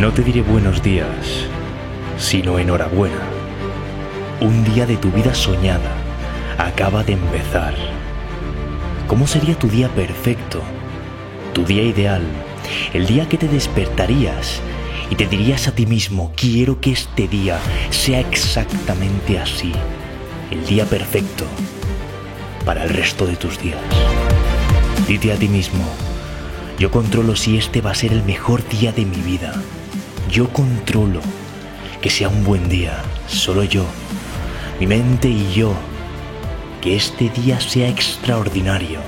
No te diré buenos días, sino enhorabuena. Un día de tu vida soñada acaba de empezar. ¿Cómo sería tu día perfecto? Tu día ideal. El día que te despertarías y te dirías a ti mismo, quiero que este día sea exactamente así. El día perfecto para el resto de tus días. Dite a ti mismo, yo controlo si este va a ser el mejor día de mi vida. Yo controlo que sea un buen día, solo yo, mi mente y yo. Que este día sea extraordinario.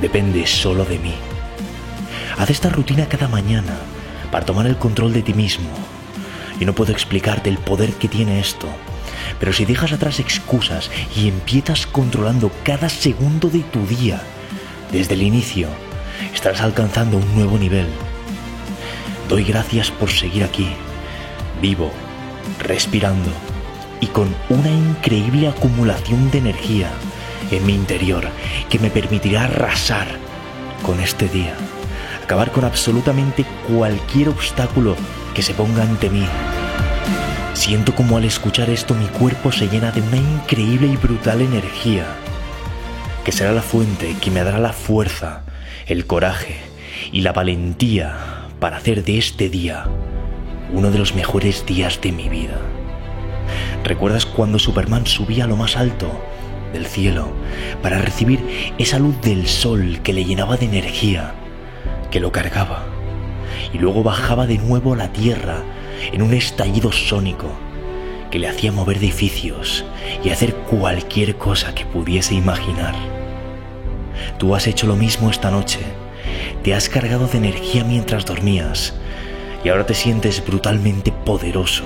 Depende solo de mí. Haz esta rutina cada mañana para tomar el control de ti mismo. Y no puedo explicarte el poder que tiene esto. Pero si dejas atrás excusas y empiezas controlando cada segundo de tu día, desde el inicio, estarás alcanzando un nuevo nivel. Doy gracias por seguir aquí, vivo, respirando y con una increíble acumulación de energía en mi interior que me permitirá arrasar con este día, acabar con absolutamente cualquier obstáculo que se ponga ante mí. Siento como al escuchar esto mi cuerpo se llena de una increíble y brutal energía, que será la fuente que me dará la fuerza, el coraje y la valentía para hacer de este día uno de los mejores días de mi vida. ¿Recuerdas cuando Superman subía a lo más alto del cielo para recibir esa luz del sol que le llenaba de energía, que lo cargaba, y luego bajaba de nuevo a la tierra en un estallido sónico que le hacía mover edificios y hacer cualquier cosa que pudiese imaginar? Tú has hecho lo mismo esta noche. Te has cargado de energía mientras dormías y ahora te sientes brutalmente poderoso,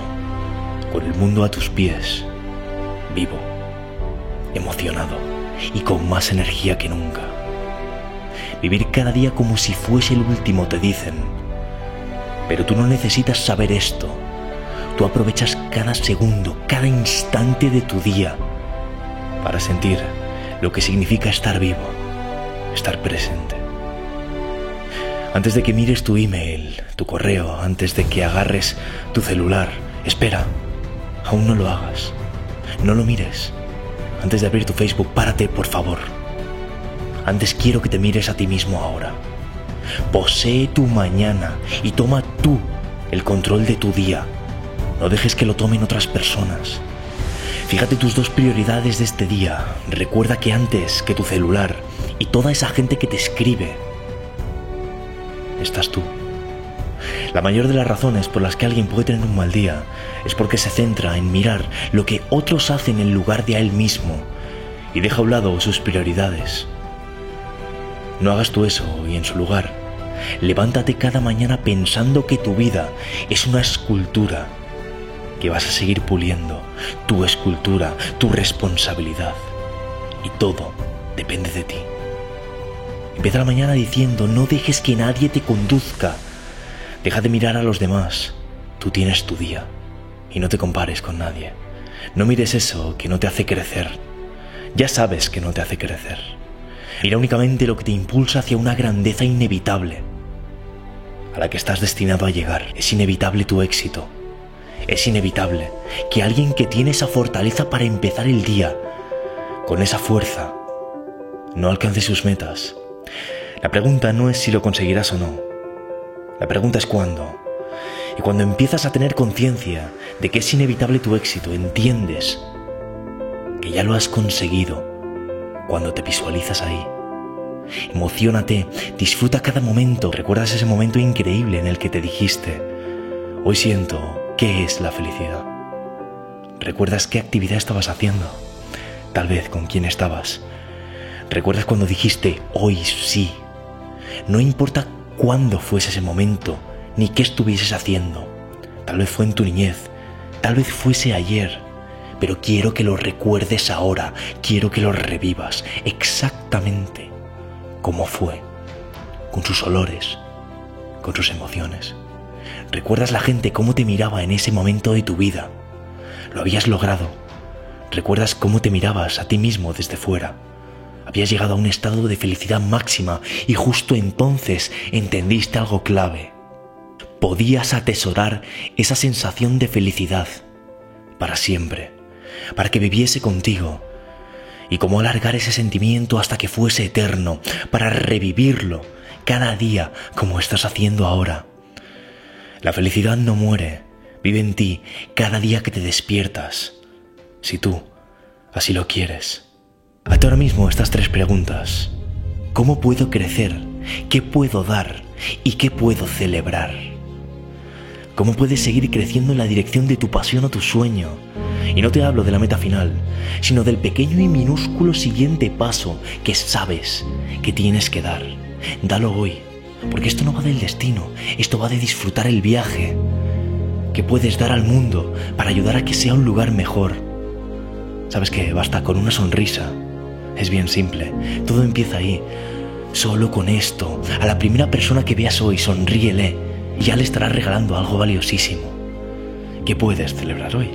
con el mundo a tus pies, vivo, emocionado y con más energía que nunca. Vivir cada día como si fuese el último, te dicen. Pero tú no necesitas saber esto. Tú aprovechas cada segundo, cada instante de tu día para sentir lo que significa estar vivo estar presente. Antes de que mires tu email, tu correo, antes de que agarres tu celular, espera, aún no lo hagas. No lo mires. Antes de abrir tu Facebook, párate, por favor. Antes quiero que te mires a ti mismo ahora. Posee tu mañana y toma tú el control de tu día. No dejes que lo tomen otras personas. Fíjate tus dos prioridades de este día. Recuerda que antes que tu celular, y toda esa gente que te escribe, estás tú. La mayor de las razones por las que alguien puede tener un mal día es porque se centra en mirar lo que otros hacen en lugar de a él mismo y deja a un lado sus prioridades. No hagas tú eso y en su lugar, levántate cada mañana pensando que tu vida es una escultura que vas a seguir puliendo, tu escultura, tu responsabilidad. Y todo depende de ti. Empieza la mañana diciendo, no dejes que nadie te conduzca. Deja de mirar a los demás. Tú tienes tu día. Y no te compares con nadie. No mires eso que no te hace crecer. Ya sabes que no te hace crecer. Mira únicamente lo que te impulsa hacia una grandeza inevitable, a la que estás destinado a llegar. Es inevitable tu éxito. Es inevitable que alguien que tiene esa fortaleza para empezar el día, con esa fuerza, no alcance sus metas la pregunta no es si lo conseguirás o no. La pregunta es cuándo. Y cuando empiezas a tener conciencia de que es inevitable tu éxito, entiendes que ya lo has conseguido cuando te visualizas ahí. Emocionate, disfruta cada momento. ¿Recuerdas ese momento increíble en el que te dijiste, hoy siento qué es la felicidad? ¿Recuerdas qué actividad estabas haciendo? Tal vez con quién estabas. ¿Recuerdas cuando dijiste, hoy sí no importa cuándo fuese ese momento, ni qué estuvieses haciendo. Tal vez fue en tu niñez, tal vez fuese ayer, pero quiero que lo recuerdes ahora, quiero que lo revivas exactamente como fue, con sus olores, con sus emociones. ¿Recuerdas la gente cómo te miraba en ese momento de tu vida? Lo habías logrado. ¿Recuerdas cómo te mirabas a ti mismo desde fuera? Habías llegado a un estado de felicidad máxima y justo entonces entendiste algo clave. podías atesorar esa sensación de felicidad para siempre, para que viviese contigo, y cómo alargar ese sentimiento hasta que fuese eterno, para revivirlo cada día como estás haciendo ahora. La felicidad no muere, vive en ti cada día que te despiertas, si tú así lo quieres. Hazte ahora mismo estas tres preguntas. ¿Cómo puedo crecer? ¿Qué puedo dar? ¿Y qué puedo celebrar? ¿Cómo puedes seguir creciendo en la dirección de tu pasión o tu sueño? Y no te hablo de la meta final, sino del pequeño y minúsculo siguiente paso que sabes que tienes que dar. Dalo hoy, porque esto no va del destino, esto va de disfrutar el viaje que puedes dar al mundo para ayudar a que sea un lugar mejor. Sabes que basta con una sonrisa. Es bien simple, todo empieza ahí. Solo con esto, a la primera persona que veas hoy, sonríele ya le estarás regalando algo valiosísimo. ¿Qué puedes celebrar hoy?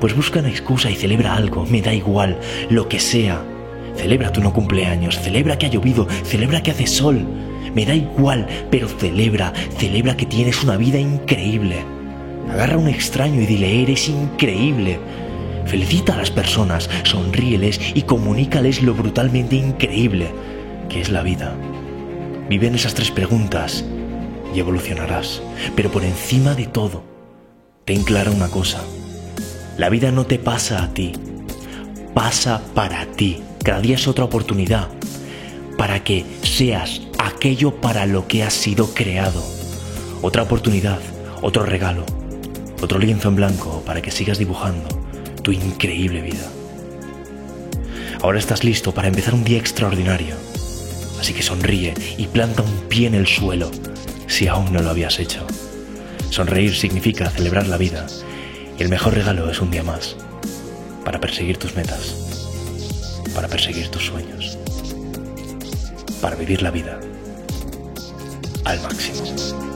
Pues busca una excusa y celebra algo, me da igual, lo que sea. Celebra tu no cumpleaños, celebra que ha llovido, celebra que hace sol. Me da igual, pero celebra, celebra que tienes una vida increíble. Agarra a un extraño y dile, eres increíble. Felicita a las personas, sonríeles y comunícales lo brutalmente increíble que es la vida. Vive en esas tres preguntas y evolucionarás. Pero por encima de todo, ten clara una cosa. La vida no te pasa a ti, pasa para ti. Cada día es otra oportunidad para que seas aquello para lo que has sido creado. Otra oportunidad, otro regalo, otro lienzo en blanco para que sigas dibujando tu increíble vida. Ahora estás listo para empezar un día extraordinario. Así que sonríe y planta un pie en el suelo si aún no lo habías hecho. Sonreír significa celebrar la vida y el mejor regalo es un día más para perseguir tus metas, para perseguir tus sueños, para vivir la vida al máximo.